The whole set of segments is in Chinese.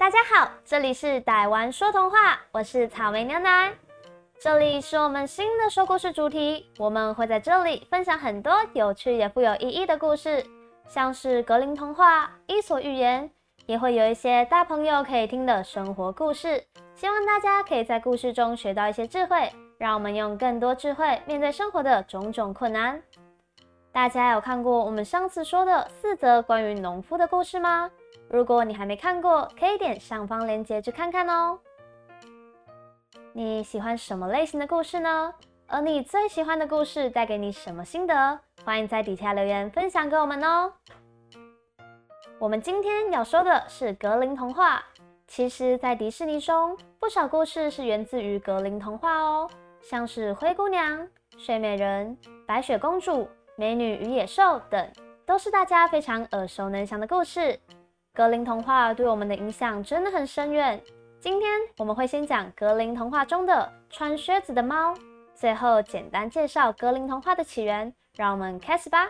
大家好，这里是傣玩说童话，我是草莓牛奶。这里是我们新的说故事主题，我们会在这里分享很多有趣也富有意义的故事，像是格林童话、伊索寓言，也会有一些大朋友可以听的生活故事。希望大家可以在故事中学到一些智慧，让我们用更多智慧面对生活的种种困难。大家有看过我们上次说的四则关于农夫的故事吗？如果你还没看过，可以点上方链接去看看哦。你喜欢什么类型的故事呢？而你最喜欢的故事带给你什么心得？欢迎在底下留言分享给我们哦。我们今天要说的是格林童话。其实，在迪士尼中，不少故事是源自于格林童话哦，像是灰姑娘、睡美人、白雪公主。美女与野兽等都是大家非常耳熟能详的故事。格林童话对我们的影响真的很深远。今天我们会先讲格林童话中的穿靴子的猫，最后简单介绍格林童话的起源。让我们开始吧。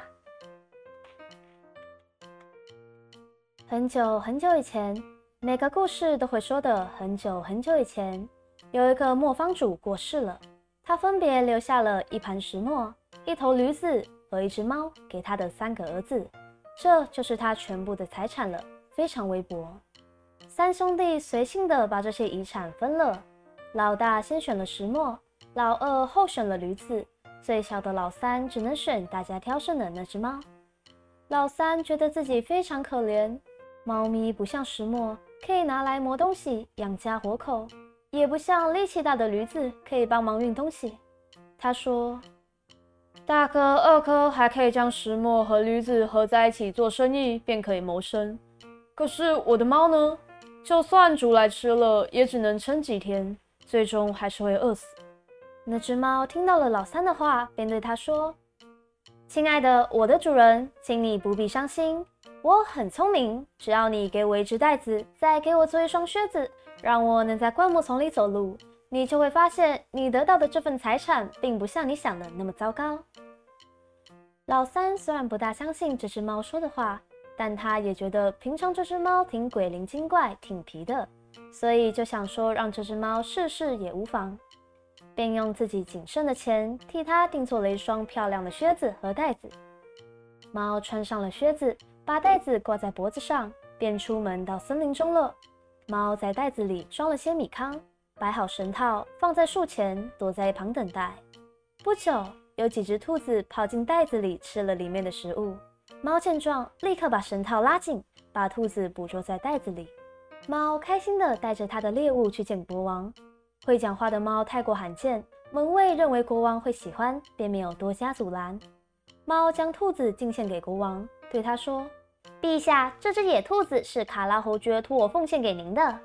很久很久以前，每个故事都会说的很久很久以前，有一个磨坊主过世了，他分别留下了一盘石磨、一头驴子。和一只猫给他的三个儿子，这就是他全部的财产了，非常微薄。三兄弟随性的把这些遗产分了，老大先选了石磨，老二后选了驴子，最小的老三只能选大家挑剩的那只猫。老三觉得自己非常可怜，猫咪不像石磨可以拿来磨东西养家活口，也不像力气大的驴子可以帮忙运东西。他说。大哥、二哥还可以将石磨和驴子合在一起做生意，便可以谋生。可是我的猫呢？就算煮来吃了，也只能撑几天，最终还是会饿死。那只猫听到了老三的话，便对他说：“亲爱的，我的主人，请你不必伤心。我很聪明，只要你给我一只袋子，再给我做一双靴子，让我能在灌木丛里走路。”你就会发现，你得到的这份财产并不像你想的那么糟糕。老三虽然不大相信这只猫说的话，但他也觉得平常这只猫挺鬼灵精怪、挺皮的，所以就想说让这只猫试试也无妨，便用自己仅剩的钱替它定做了一双漂亮的靴子和袋子。猫穿上了靴子，把袋子挂在脖子上，便出门到森林中了。猫在袋子里装了些米糠。摆好绳套，放在树前，躲在一旁等待。不久，有几只兔子跑进袋子里，吃了里面的食物。猫见状，立刻把绳套拉紧，把兔子捕捉在袋子里。猫开心地带着它的猎物去见国王。会讲话的猫太过罕见，门卫认为国王会喜欢，便没有多加阻拦。猫将兔子进献给国王，对他说：“陛下，这只野兔子是卡拉侯爵托我奉献给您的。”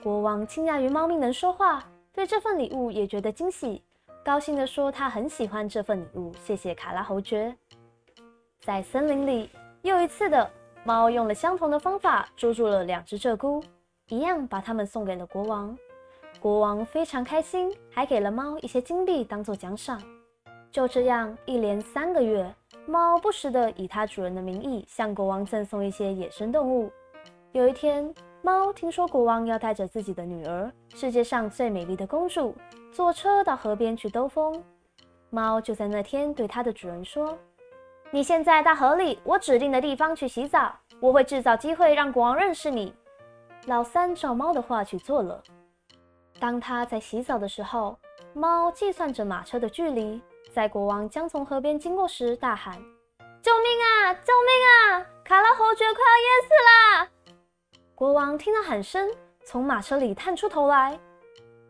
国王惊讶于猫咪能说话，对这份礼物也觉得惊喜，高兴地说：“他很喜欢这份礼物，谢谢卡拉侯爵。”在森林里，又一次的猫用了相同的方法捉住了两只鹧鸪，一样把它们送给了国王。国王非常开心，还给了猫一些金币当做奖赏。就这样，一连三个月，猫不时地以它主人的名义向国王赠送一些野生动物。有一天，猫听说国王要带着自己的女儿，世界上最美丽的公主，坐车到河边去兜风。猫就在那天对它的主人说：“你现在到河里我指定的地方去洗澡，我会制造机会让国王认识你。”老三照猫的话去做了。当他在洗澡的时候，猫计算着马车的距离，在国王将从河边经过时大喊：“救命啊！救命啊！卡拉侯爵快要淹死了！”国王听到喊声，从马车里探出头来。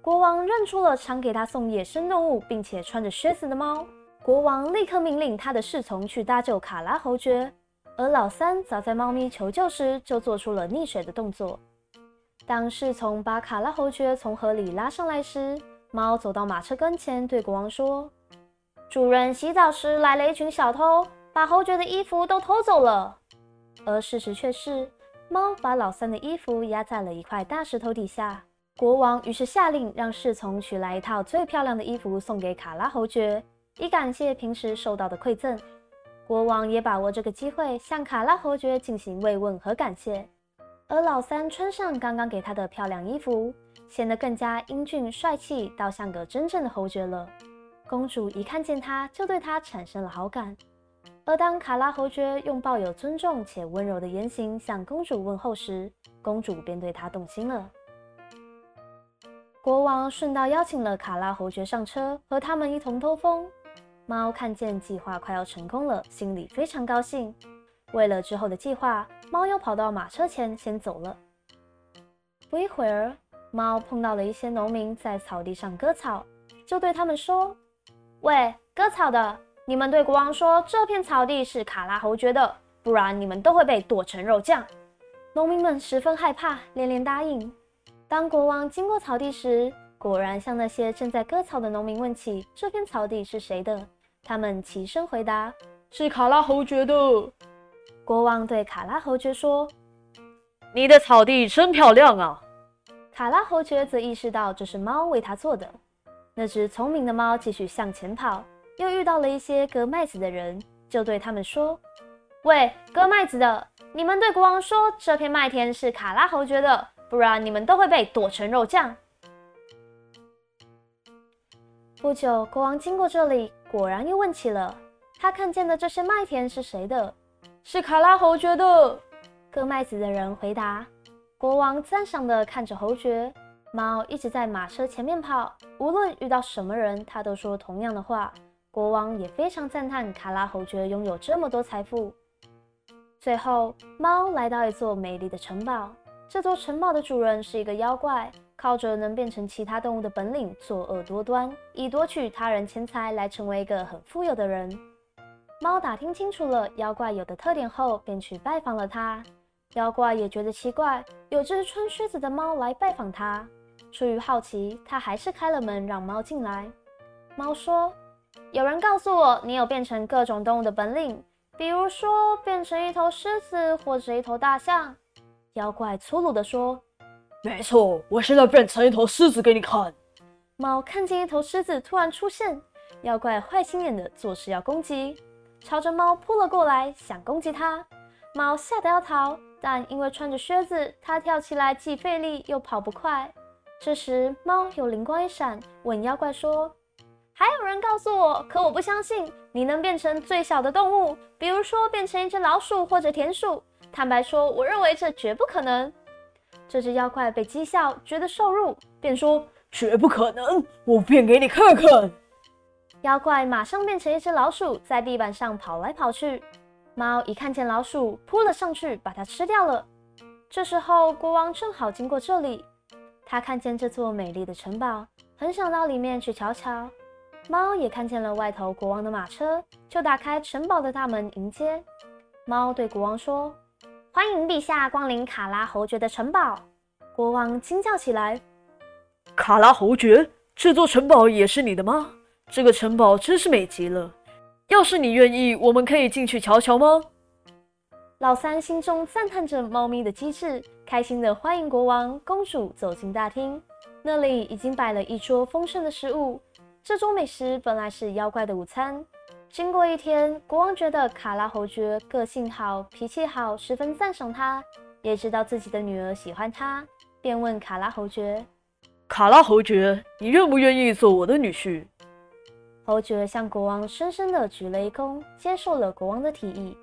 国王认出了常给他送野生动物，并且穿着靴子的猫。国王立刻命令他的侍从去搭救卡拉侯爵。而老三早在猫咪求救时就做出了溺水的动作。当侍从把卡拉侯爵从河里拉上来时，猫走到马车跟前，对国王说：“主人洗澡时来了一群小偷，把侯爵的衣服都偷走了。”而事实却是。猫把老三的衣服压在了一块大石头底下。国王于是下令让侍从取来一套最漂亮的衣服送给卡拉侯爵，以感谢平时受到的馈赠。国王也把握这个机会向卡拉侯爵进行慰问和感谢。而老三穿上刚刚给他的漂亮衣服，显得更加英俊帅气，倒像个真正的侯爵了。公主一看见他，就对他产生了好感。而当卡拉侯爵用抱有尊重且温柔的言行向公主问候时，公主便对他动心了。国王顺道邀请了卡拉侯爵上车，和他们一同兜风。猫看见计划快要成功了，心里非常高兴。为了之后的计划，猫又跑到马车前先走了。不一会儿，猫碰到了一些农民在草地上割草，就对他们说：“喂，割草的！”你们对国王说，这片草地是卡拉侯爵的，不然你们都会被剁成肉酱。农民们十分害怕，连连答应。当国王经过草地时，果然向那些正在割草的农民问起这片草地是谁的。他们齐声回答：“是卡拉侯爵的。”国王对卡拉侯爵说：“你的草地真漂亮啊！”卡拉侯爵则意识到这是猫为他做的。那只聪明的猫继续向前跑。又遇到了一些割麦子的人，就对他们说：“喂，割麦子的，你们对国王说，这片麦田是卡拉侯爵的，不然你们都会被剁成肉酱。”不久，国王经过这里，果然又问起了他看见的这些麦田是谁的？是卡拉侯爵的。割麦子的人回答。国王赞赏地看着侯爵。猫一直在马车前面跑，无论遇到什么人，他都说同样的话。国王也非常赞叹卡拉侯爵拥有这么多财富。最后，猫来到一座美丽的城堡。这座城堡的主人是一个妖怪，靠着能变成其他动物的本领，作恶多端，以夺取他人钱财来成为一个很富有的人。猫打听清楚了妖怪有的特点后，便去拜访了他。妖怪也觉得奇怪，有只穿靴子的猫来拜访他。出于好奇，他还是开了门让猫进来。猫说。有人告诉我，你有变成各种动物的本领，比如说变成一头狮子或者一头大象。妖怪粗鲁地说：“没错，我现在变成一头狮子给你看。”猫看见一头狮子突然出现，妖怪坏心眼的做事要攻击，朝着猫扑了过来，想攻击它。猫吓得要逃，但因为穿着靴子，它跳起来既费力又跑不快。这时，猫有灵光一闪，问妖怪说。还有人告诉我，可我不相信你能变成最小的动物，比如说变成一只老鼠或者田鼠。坦白说，我认为这绝不可能。这只妖怪被讥笑，觉得受辱，便说：“绝不可能，我变给你看看。”妖怪马上变成一只老鼠，在地板上跑来跑去。猫一看见老鼠，扑了上去，把它吃掉了。这时候，国王正好经过这里，他看见这座美丽的城堡，很想到里面去瞧瞧。猫也看见了外头国王的马车，就打开城堡的大门迎接。猫对国王说：“欢迎陛下光临卡拉侯爵的城堡。”国王惊叫起来：“卡拉侯爵，这座城堡也是你的吗？这个城堡真是美极了！要是你愿意，我们可以进去瞧瞧吗？”老三心中赞叹着猫咪的机智，开心地欢迎国王、公主走进大厅。那里已经摆了一桌丰盛的食物。这桌美食本来是妖怪的午餐。经过一天，国王觉得卡拉侯爵个性好、脾气好，十分赞赏他，也知道自己的女儿喜欢他，便问卡拉侯爵：“卡拉侯爵，你愿不愿意做我的女婿？”侯爵向国王深深地鞠了一躬，接受了国王的提议。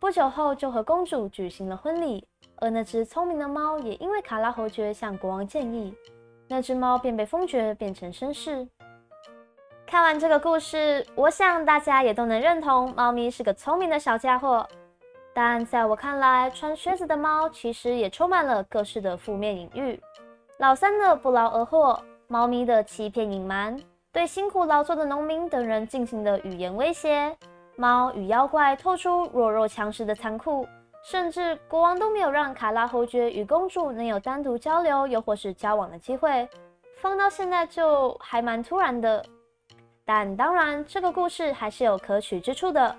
不久后，就和公主举行了婚礼。而那只聪明的猫也因为卡拉侯爵向国王建议，那只猫便被封爵，变成绅士。看完这个故事，我想大家也都能认同，猫咪是个聪明的小家伙。但在我看来，穿靴子的猫其实也充满了各式的负面隐喻。老三的不劳而获，猫咪的欺骗隐瞒，对辛苦劳作的农民等人进行的语言威胁，猫与妖怪透出弱肉强食的残酷，甚至国王都没有让卡拉侯爵与公主能有单独交流又或是交往的机会。放到现在就还蛮突然的。但当然，这个故事还是有可取之处的。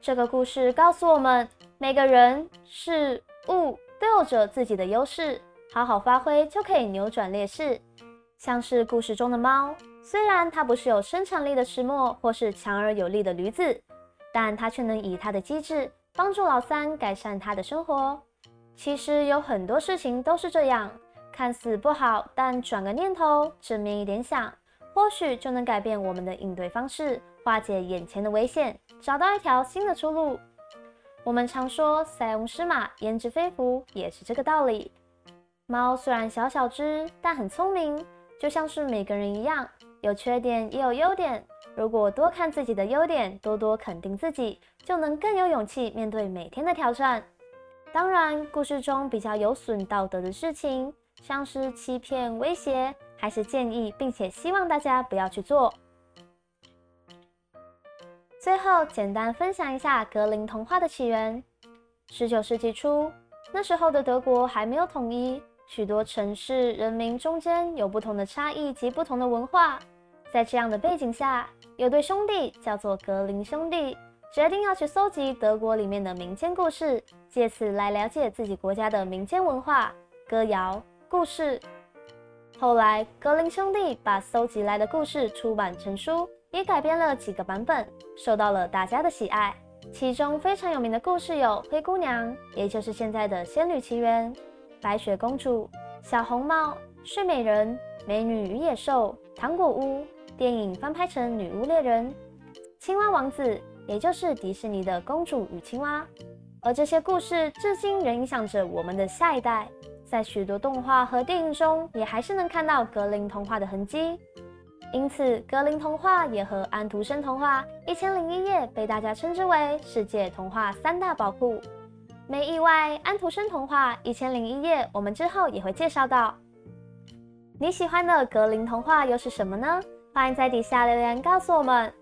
这个故事告诉我们，每个人事物都有着自己的优势，好好发挥就可以扭转劣势。像是故事中的猫，虽然它不是有生产力的石磨，或是强而有力的驴子，但它却能以它的机智帮助老三改善他的生活。其实有很多事情都是这样，看似不好，但转个念头，正面一点想，或许就能改变我们的应对方式，化解眼前的危险，找到一条新的出路。我们常说塞翁失马焉知非福，也是这个道理。猫虽然小小只，但很聪明，就像是每个人一样，有缺点也有优点。如果多看自己的优点，多多肯定自己，就能更有勇气面对每天的挑战。当然，故事中比较有损道德的事情，像是欺骗、威胁，还是建议并且希望大家不要去做。最后，简单分享一下格林童话的起源。十九世纪初，那时候的德国还没有统一。许多城市人民中间有不同的差异及不同的文化，在这样的背景下，有对兄弟叫做格林兄弟，决定要去搜集德国里面的民间故事，借此来了解自己国家的民间文化、歌谣、故事。后来，格林兄弟把搜集来的故事出版成书，也改编了几个版本，受到了大家的喜爱。其中非常有名的故事有《灰姑娘》，也就是现在的《仙女奇缘》。白雪公主、小红帽、睡美人、美女与野兽、糖果屋电影翻拍成《女巫猎人》、青蛙王子，也就是迪士尼的《公主与青蛙》，而这些故事至今仍影响着我们的下一代，在许多动画和电影中也还是能看到格林童话的痕迹。因此，格林童话也和安徒生童话《一千零一夜》被大家称之为世界童话三大宝库。没意外，安徒生童话《一千零一夜》，我们之后也会介绍到。你喜欢的格林童话又是什么呢？欢迎在底下留言告诉我们。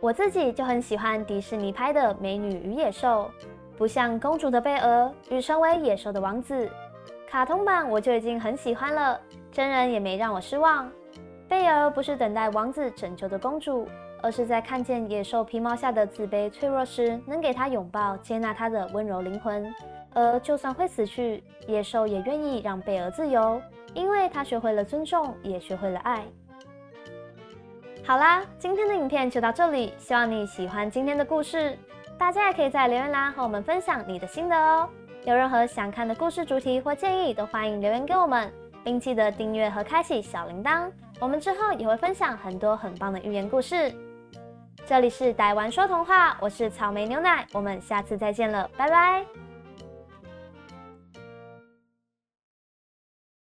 我自己就很喜欢迪士尼拍的《美女与野兽》，不像公主的贝儿与成为野兽的王子。卡通版我就已经很喜欢了，真人也没让我失望。贝儿不是等待王子拯救的公主。而是在看见野兽皮毛下的自卑脆弱时，能给他拥抱、接纳他的温柔灵魂。而就算会死去，野兽也愿意让贝儿自由，因为他学会了尊重，也学会了爱。好啦，今天的影片就到这里，希望你喜欢今天的故事。大家也可以在留言栏和我们分享你的心得哦。有任何想看的故事主题或建议，都欢迎留言给我们，并记得订阅和开启小铃铛。我们之后也会分享很多很棒的寓言故事。这里是呆玩说童话，我是草莓牛奶，我们下次再见了，拜拜。